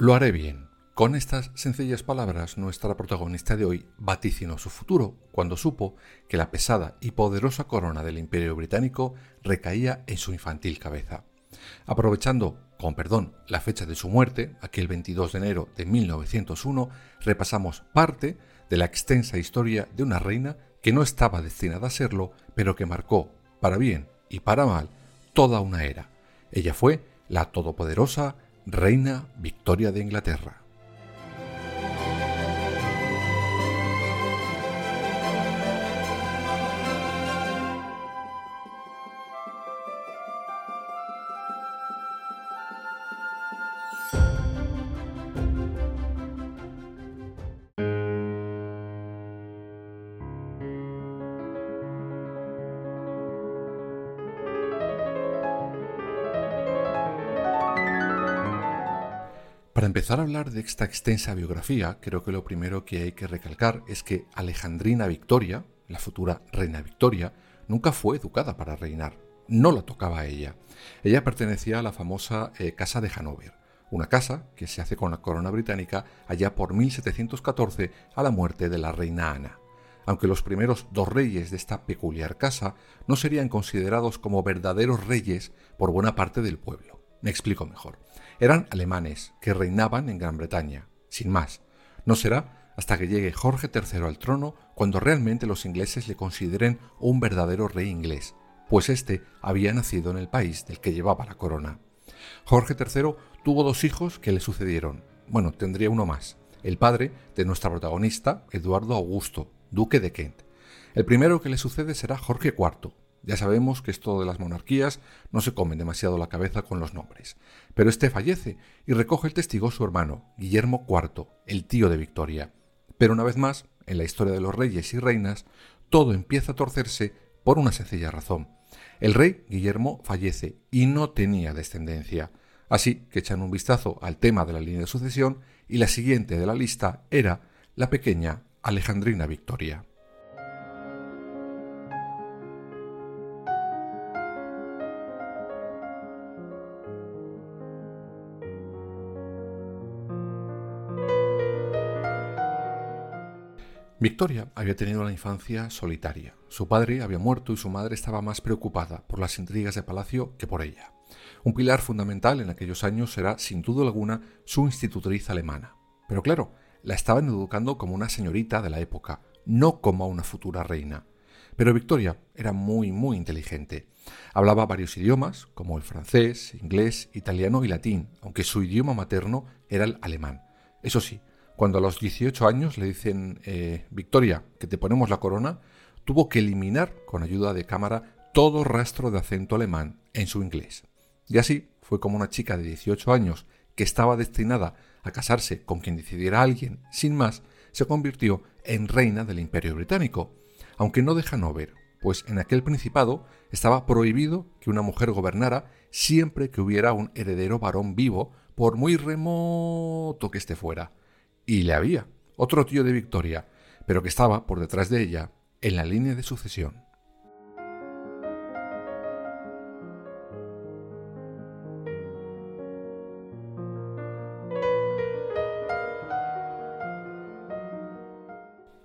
Lo haré bien. Con estas sencillas palabras, nuestra protagonista de hoy vaticinó su futuro cuando supo que la pesada y poderosa corona del Imperio Británico recaía en su infantil cabeza. Aprovechando, con perdón, la fecha de su muerte, aquel 22 de enero de 1901, repasamos parte de la extensa historia de una reina que no estaba destinada a serlo, pero que marcó, para bien y para mal, toda una era. Ella fue la todopoderosa Reina Victoria de Inglaterra. Empezar a hablar de esta extensa biografía, creo que lo primero que hay que recalcar es que Alejandrina Victoria, la futura reina Victoria, nunca fue educada para reinar. No la tocaba a ella. Ella pertenecía a la famosa eh, Casa de Hanover, una casa que se hace con la corona británica allá por 1714 a la muerte de la reina Ana. Aunque los primeros dos reyes de esta peculiar casa no serían considerados como verdaderos reyes por buena parte del pueblo. Me explico mejor eran alemanes que reinaban en Gran Bretaña, sin más. No será hasta que llegue Jorge III al trono cuando realmente los ingleses le consideren un verdadero rey inglés, pues éste había nacido en el país del que llevaba la corona. Jorge III tuvo dos hijos que le sucedieron. Bueno, tendría uno más, el padre de nuestra protagonista, Eduardo Augusto, duque de Kent. El primero que le sucede será Jorge IV, ya sabemos que esto de las monarquías no se comen demasiado la cabeza con los nombres. Pero este fallece y recoge el testigo su hermano, Guillermo IV, el tío de Victoria. Pero una vez más, en la historia de los reyes y reinas, todo empieza a torcerse por una sencilla razón. El rey Guillermo fallece y no tenía descendencia. Así que echan un vistazo al tema de la línea de sucesión y la siguiente de la lista era la pequeña Alejandrina Victoria. Victoria había tenido una infancia solitaria. Su padre había muerto y su madre estaba más preocupada por las intrigas de palacio que por ella. Un pilar fundamental en aquellos años era, sin duda alguna, su institutriz alemana. Pero claro, la estaban educando como una señorita de la época, no como una futura reina. Pero Victoria era muy, muy inteligente. Hablaba varios idiomas, como el francés, inglés, italiano y latín, aunque su idioma materno era el alemán. Eso sí, cuando a los 18 años le dicen, eh, Victoria, que te ponemos la corona, tuvo que eliminar, con ayuda de cámara, todo rastro de acento alemán en su inglés. Y así fue como una chica de 18 años, que estaba destinada a casarse con quien decidiera alguien, sin más, se convirtió en reina del Imperio Británico, aunque no de Hanover, pues en aquel principado estaba prohibido que una mujer gobernara siempre que hubiera un heredero varón vivo, por muy remoto que éste fuera. Y le había, otro tío de Victoria, pero que estaba por detrás de ella, en la línea de sucesión.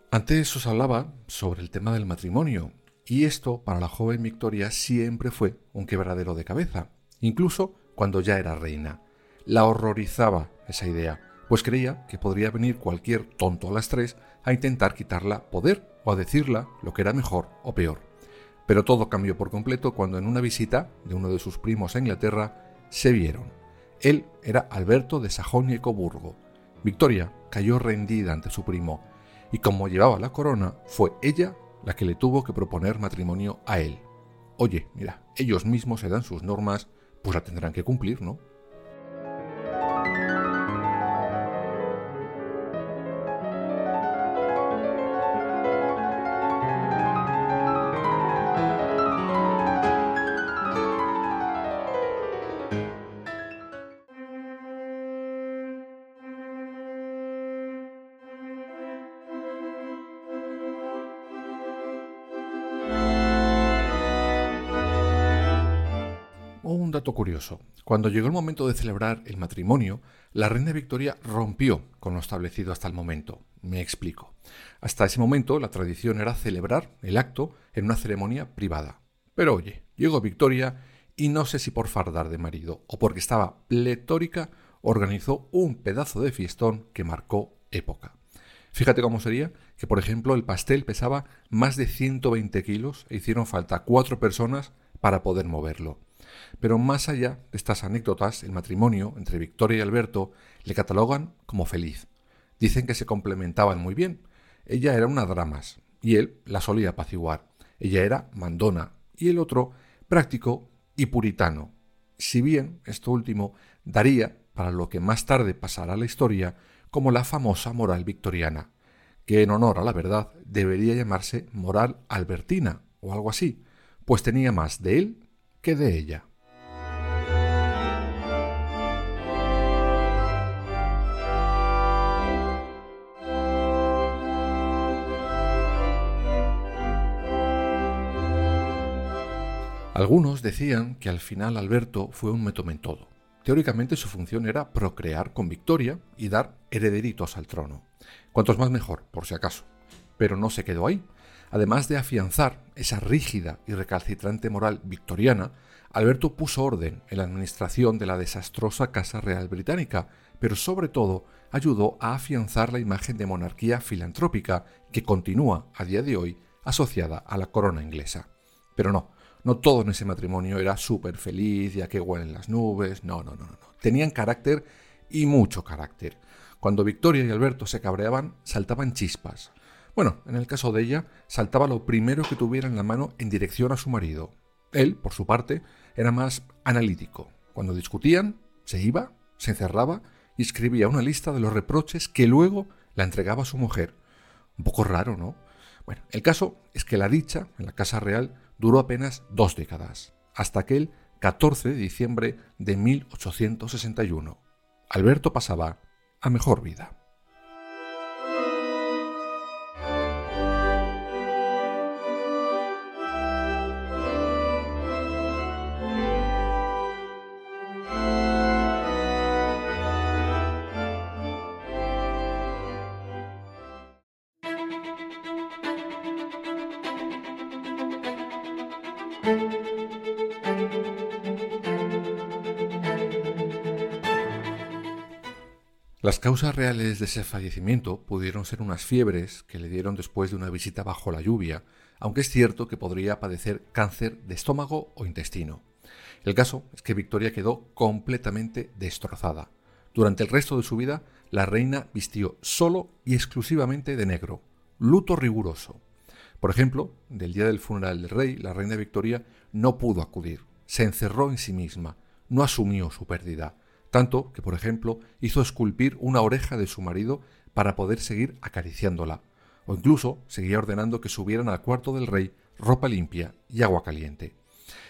Antes os hablaba sobre el tema del matrimonio, y esto para la joven Victoria siempre fue un quebradero de cabeza, incluso cuando ya era reina. La horrorizaba esa idea, pues creía que podría venir cualquier tonto a las tres a intentar quitarla poder o a decirla lo que era mejor o peor. Pero todo cambió por completo cuando en una visita de uno de sus primos a Inglaterra se vieron. Él era Alberto de Sajonia y Coburgo. Victoria cayó rendida ante su primo, y como llevaba la corona, fue ella la que le tuvo que proponer matrimonio a él. oye, mira, ellos mismos se dan sus normas, pues la tendrán que cumplir, ¿no? Cuando llegó el momento de celebrar el matrimonio, la reina Victoria rompió con lo establecido hasta el momento. Me explico. Hasta ese momento la tradición era celebrar el acto en una ceremonia privada. Pero oye, llegó Victoria y no sé si por fardar de marido o porque estaba pletórica, organizó un pedazo de fiestón que marcó época. Fíjate cómo sería que, por ejemplo, el pastel pesaba más de 120 kilos e hicieron falta cuatro personas para poder moverlo. Pero más allá de estas anécdotas, el matrimonio entre Victoria y Alberto le catalogan como feliz. Dicen que se complementaban muy bien. Ella era una dramas y él la solía apaciguar. Ella era mandona y el otro práctico y puritano. Si bien esto último daría para lo que más tarde pasará a la historia como la famosa moral victoriana, que en honor a la verdad debería llamarse moral albertina o algo así, pues tenía más de él de ella. Algunos decían que al final Alberto fue un metomentodo. Teóricamente su función era procrear con Victoria y dar herederitos al trono. Cuantos más mejor, por si acaso. Pero no se quedó ahí. Además de afianzar esa rígida y recalcitrante moral victoriana, Alberto puso orden en la administración de la desastrosa Casa Real Británica, pero sobre todo ayudó a afianzar la imagen de monarquía filantrópica que continúa a día de hoy asociada a la corona inglesa. Pero no, no todo en ese matrimonio era súper feliz y a que huelen las nubes. No, no, no, no. Tenían carácter y mucho carácter. Cuando Victoria y Alberto se cabreaban, saltaban chispas. Bueno, en el caso de ella, saltaba lo primero que tuviera en la mano en dirección a su marido. Él, por su parte, era más analítico. Cuando discutían, se iba, se encerraba y escribía una lista de los reproches que luego la entregaba a su mujer. Un poco raro, ¿no? Bueno, el caso es que la dicha en la Casa Real duró apenas dos décadas, hasta aquel 14 de diciembre de 1861. Alberto pasaba a mejor vida. Las causas reales de ese fallecimiento pudieron ser unas fiebres que le dieron después de una visita bajo la lluvia, aunque es cierto que podría padecer cáncer de estómago o intestino. El caso es que Victoria quedó completamente destrozada. Durante el resto de su vida, la reina vistió solo y exclusivamente de negro, luto riguroso. Por ejemplo, del día del funeral del rey, la reina Victoria no pudo acudir, se encerró en sí misma, no asumió su pérdida, tanto que, por ejemplo, hizo esculpir una oreja de su marido para poder seguir acariciándola, o incluso seguía ordenando que subieran al cuarto del rey ropa limpia y agua caliente.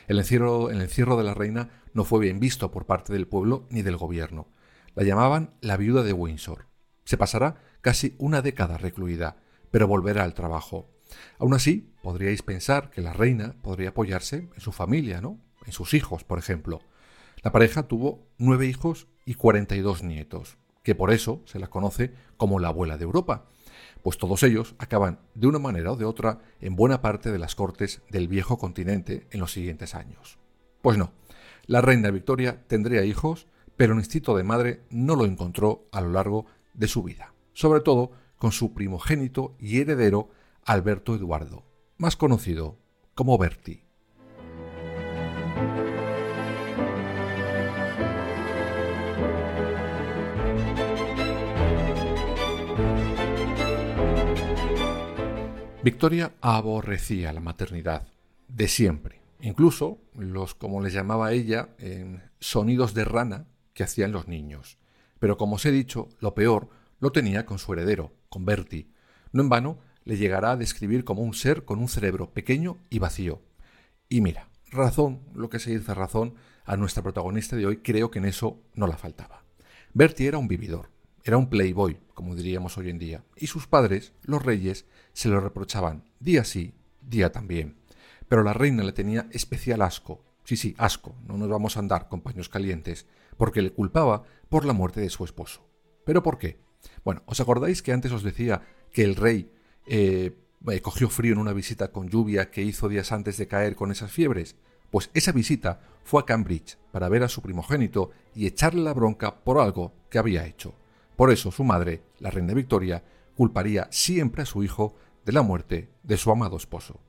El encierro, el encierro de la reina no fue bien visto por parte del pueblo ni del gobierno. La llamaban la viuda de Windsor. Se pasará casi una década recluida, pero volverá al trabajo. Aún así, podríais pensar que la reina podría apoyarse en su familia, ¿no? En sus hijos, por ejemplo. La pareja tuvo nueve hijos y 42 nietos, que por eso se la conoce como la abuela de Europa, pues todos ellos acaban de una manera o de otra en buena parte de las cortes del viejo continente en los siguientes años. Pues no, la reina Victoria tendría hijos, pero el instinto de madre no lo encontró a lo largo de su vida, sobre todo con su primogénito y heredero Alberto Eduardo, más conocido como Bertie. Victoria aborrecía la maternidad, de siempre, incluso los, como les llamaba ella, sonidos de rana que hacían los niños. Pero como os he dicho, lo peor lo tenía con su heredero, con Bertie. No en vano le llegará a describir como un ser con un cerebro pequeño y vacío. Y mira, razón, lo que se dice razón, a nuestra protagonista de hoy creo que en eso no la faltaba. Bertie era un vividor, era un playboy, como diríamos hoy en día, y sus padres, los reyes, se lo reprochaban día sí, día también. Pero la reina le tenía especial asco, sí, sí, asco, no nos vamos a andar con paños calientes, porque le culpaba por la muerte de su esposo. ¿Pero por qué? Bueno, ¿os acordáis que antes os decía que el rey eh, eh, cogió frío en una visita con lluvia que hizo días antes de caer con esas fiebres? Pues esa visita fue a Cambridge para ver a su primogénito y echarle la bronca por algo que había hecho. Por eso su madre, la reina Victoria, culparía siempre a su hijo de la muerte de su amado esposo.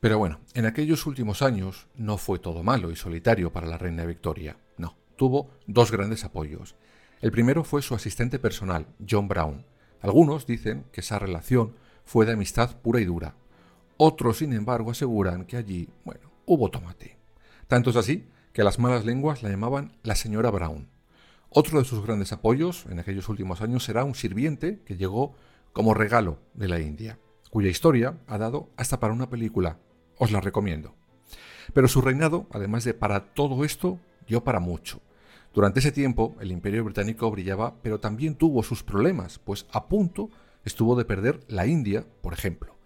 Pero bueno, en aquellos últimos años no fue todo malo y solitario para la reina Victoria. No, tuvo dos grandes apoyos. El primero fue su asistente personal, John Brown. Algunos dicen que esa relación fue de amistad pura y dura. Otros, sin embargo, aseguran que allí, bueno, hubo tomate. Tanto es así que las malas lenguas la llamaban la señora Brown. Otro de sus grandes apoyos en aquellos últimos años será un sirviente que llegó como regalo de la India, cuya historia ha dado hasta para una película, os la recomiendo. Pero su reinado, además de para todo esto, dio para mucho. Durante ese tiempo, el imperio británico brillaba, pero también tuvo sus problemas, pues a punto estuvo de perder la India, por ejemplo.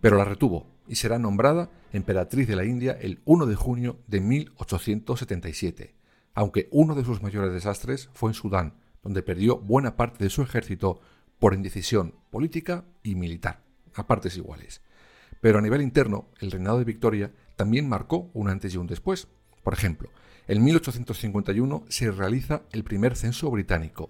Pero la retuvo y será nombrada emperatriz de la India el 1 de junio de 1877, aunque uno de sus mayores desastres fue en Sudán, donde perdió buena parte de su ejército por indecisión política y militar, a partes iguales. Pero a nivel interno, el reinado de Victoria también marcó un antes y un después. Por ejemplo, en 1851 se realiza el primer censo británico.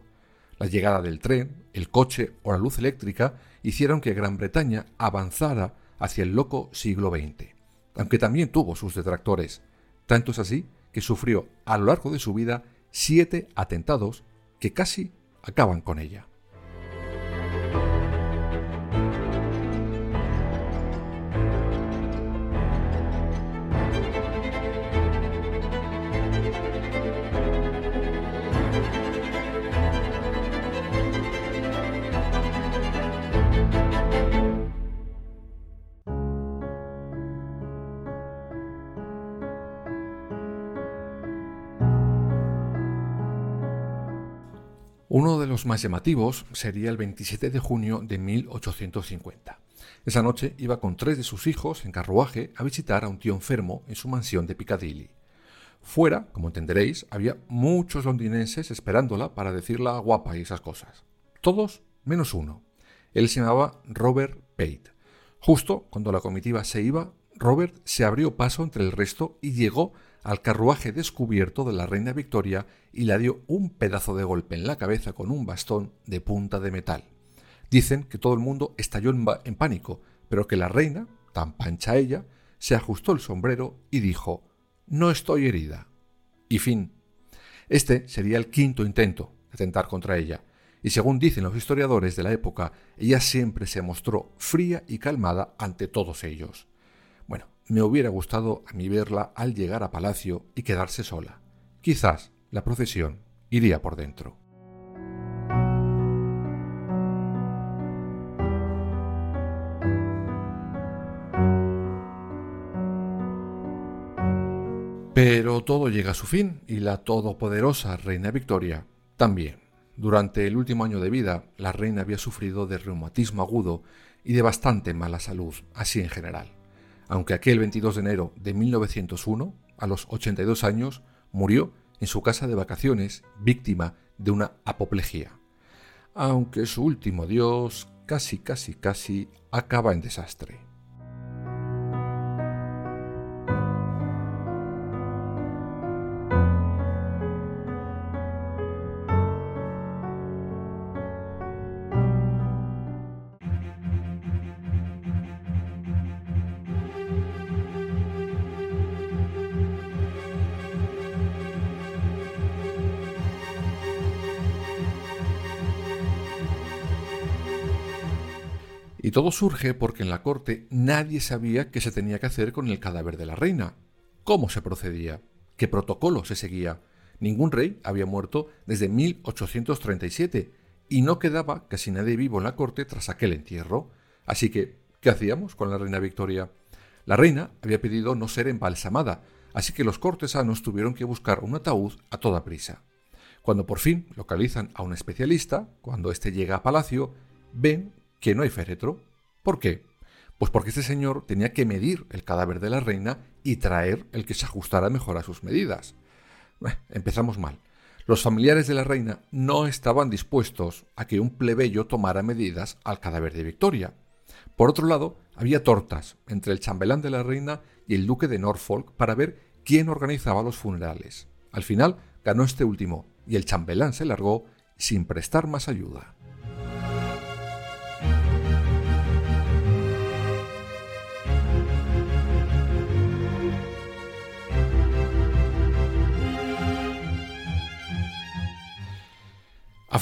La llegada del tren, el coche o la luz eléctrica hicieron que Gran Bretaña avanzara hacia el loco siglo XX, aunque también tuvo sus detractores. Tanto es así que sufrió a lo largo de su vida siete atentados que casi acaban con ella. Uno de los más llamativos sería el 27 de junio de 1850. Esa noche iba con tres de sus hijos en carruaje a visitar a un tío enfermo en su mansión de Piccadilly. Fuera, como entenderéis, había muchos londinenses esperándola para decirla guapa y esas cosas. Todos menos uno. Él se llamaba Robert Pate. Justo cuando la comitiva se iba, Robert se abrió paso entre el resto y llegó al carruaje descubierto de la reina Victoria y le dio un pedazo de golpe en la cabeza con un bastón de punta de metal. Dicen que todo el mundo estalló en, pánico, pero que la reina, tan pancha ella, se ajustó el sombrero y dijo No estoy herida. Y fin. Este sería el quinto intento de atentar contra ella, y según dicen los historiadores de la época, ella siempre se mostró fría y calmada ante todos ellos. Me hubiera gustado a mí verla al llegar a palacio y quedarse sola. Quizás la procesión iría por dentro. Pero todo llega a su fin y la todopoderosa reina Victoria también. Durante el último año de vida, la reina había sufrido de reumatismo agudo y de bastante mala salud, así en general aunque aquel 22 de enero de 1901, a los 82 años, murió en su casa de vacaciones víctima de una apoplejía. Aunque su último dios casi, casi, casi acaba en desastre. Todo surge porque en la corte nadie sabía qué se tenía que hacer con el cadáver de la reina, cómo se procedía, qué protocolo se seguía. Ningún rey había muerto desde 1837 y no quedaba casi nadie vivo en la corte tras aquel entierro. Así que, ¿qué hacíamos con la reina Victoria? La reina había pedido no ser embalsamada, así que los cortesanos tuvieron que buscar un ataúd a toda prisa. Cuando por fin localizan a un especialista, cuando éste llega a palacio, ven que no hay féretro. ¿Por qué? Pues porque este señor tenía que medir el cadáver de la reina y traer el que se ajustara mejor a sus medidas. empezamos mal. Los familiares de la reina no estaban dispuestos a que un plebeyo tomara medidas al cadáver de Victoria. Por otro lado, había tortas entre el chambelán de la reina y el duque de Norfolk para ver quién organizaba los funerales. Al final ganó este último, y el chambelán se largó sin prestar más ayuda.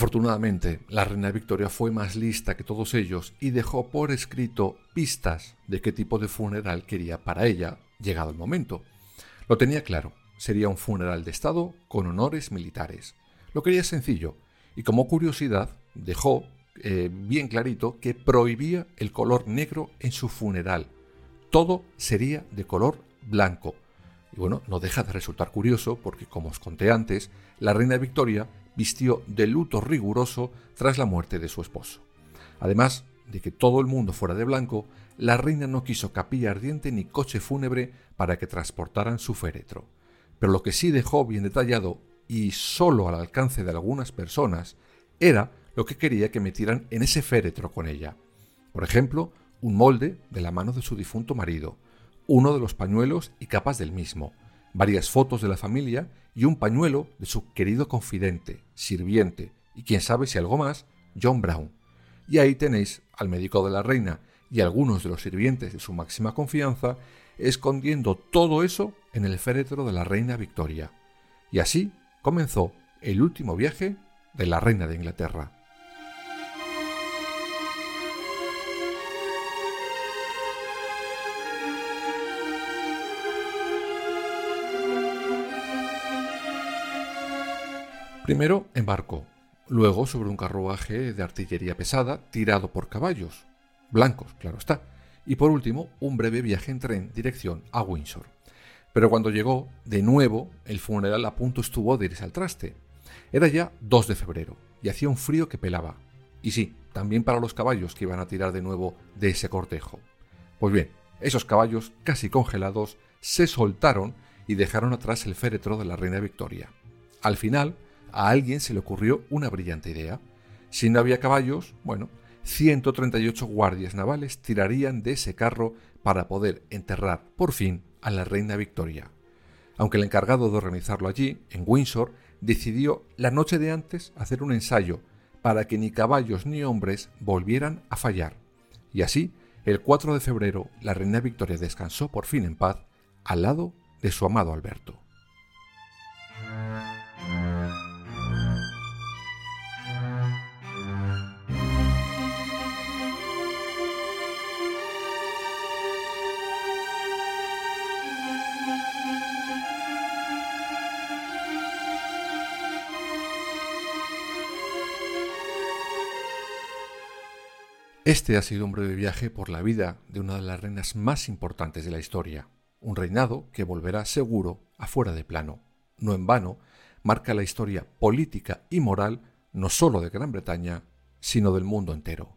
Afortunadamente, la reina Victoria fue más lista que todos ellos y dejó por escrito pistas de qué tipo de funeral quería para ella, llegado el momento. Lo tenía claro, sería un funeral de Estado con honores militares. Lo quería sencillo, y como curiosidad dejó eh, bien clarito que prohibía el color negro en su funeral. Todo sería de color blanco. Y bueno, no deja de resultar curioso porque, como os conté antes, la reina Victoria vistió de luto riguroso tras la muerte de su esposo. Además de que todo el mundo fuera de blanco, la reina no quiso capilla ardiente ni coche fúnebre para que transportaran su féretro pero lo que sí dejó bien detallado y solo al alcance de algunas personas era lo que quería que metieran en ese féretro con ella. Por ejemplo, un molde de la mano de su difunto marido, uno de los pañuelos y capas del mismo, varias fotos de la familia y un pañuelo de su querido confidente, sirviente y quién sabe si algo más, John Brown. Y ahí tenéis al médico de la reina y algunos de los sirvientes de su máxima confianza escondiendo todo eso en el féretro de la reina Victoria. Y así comenzó el último viaje de la reina de Inglaterra. Primero en barco, luego sobre un carruaje de artillería pesada tirado por caballos, blancos, claro está, y por último un breve viaje en tren dirección a Windsor. Pero cuando llegó, de nuevo, el funeral a punto estuvo de irse al traste. Era ya 2 de febrero y hacía un frío que pelaba. Y sí, también para los caballos que iban a tirar de nuevo de ese cortejo. Pues bien, esos caballos, casi congelados, se soltaron y dejaron atrás el féretro de la reina Victoria. Al final, a alguien se le ocurrió una brillante idea. Si no había caballos, bueno, 138 guardias navales tirarían de ese carro para poder enterrar por fin a la reina Victoria. Aunque el encargado de organizarlo allí, en Windsor, decidió la noche de antes hacer un ensayo para que ni caballos ni hombres volvieran a fallar. Y así, el 4 de febrero, la reina Victoria descansó por fin en paz al lado de su amado Alberto. Este ha sido un breve viaje por la vida de una de las reinas más importantes de la historia, un reinado que volverá seguro afuera de plano. No en vano, marca la historia política y moral no solo de Gran Bretaña, sino del mundo entero.